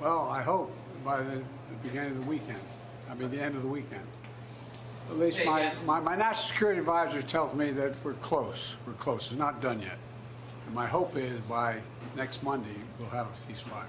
Well, I hope by the, the beginning of the weekend. I mean, the end of the weekend. At least my, my, my national security advisor tells me that we're close. We're close. It's not done yet. And my hope is by next Monday, we'll have a ceasefire.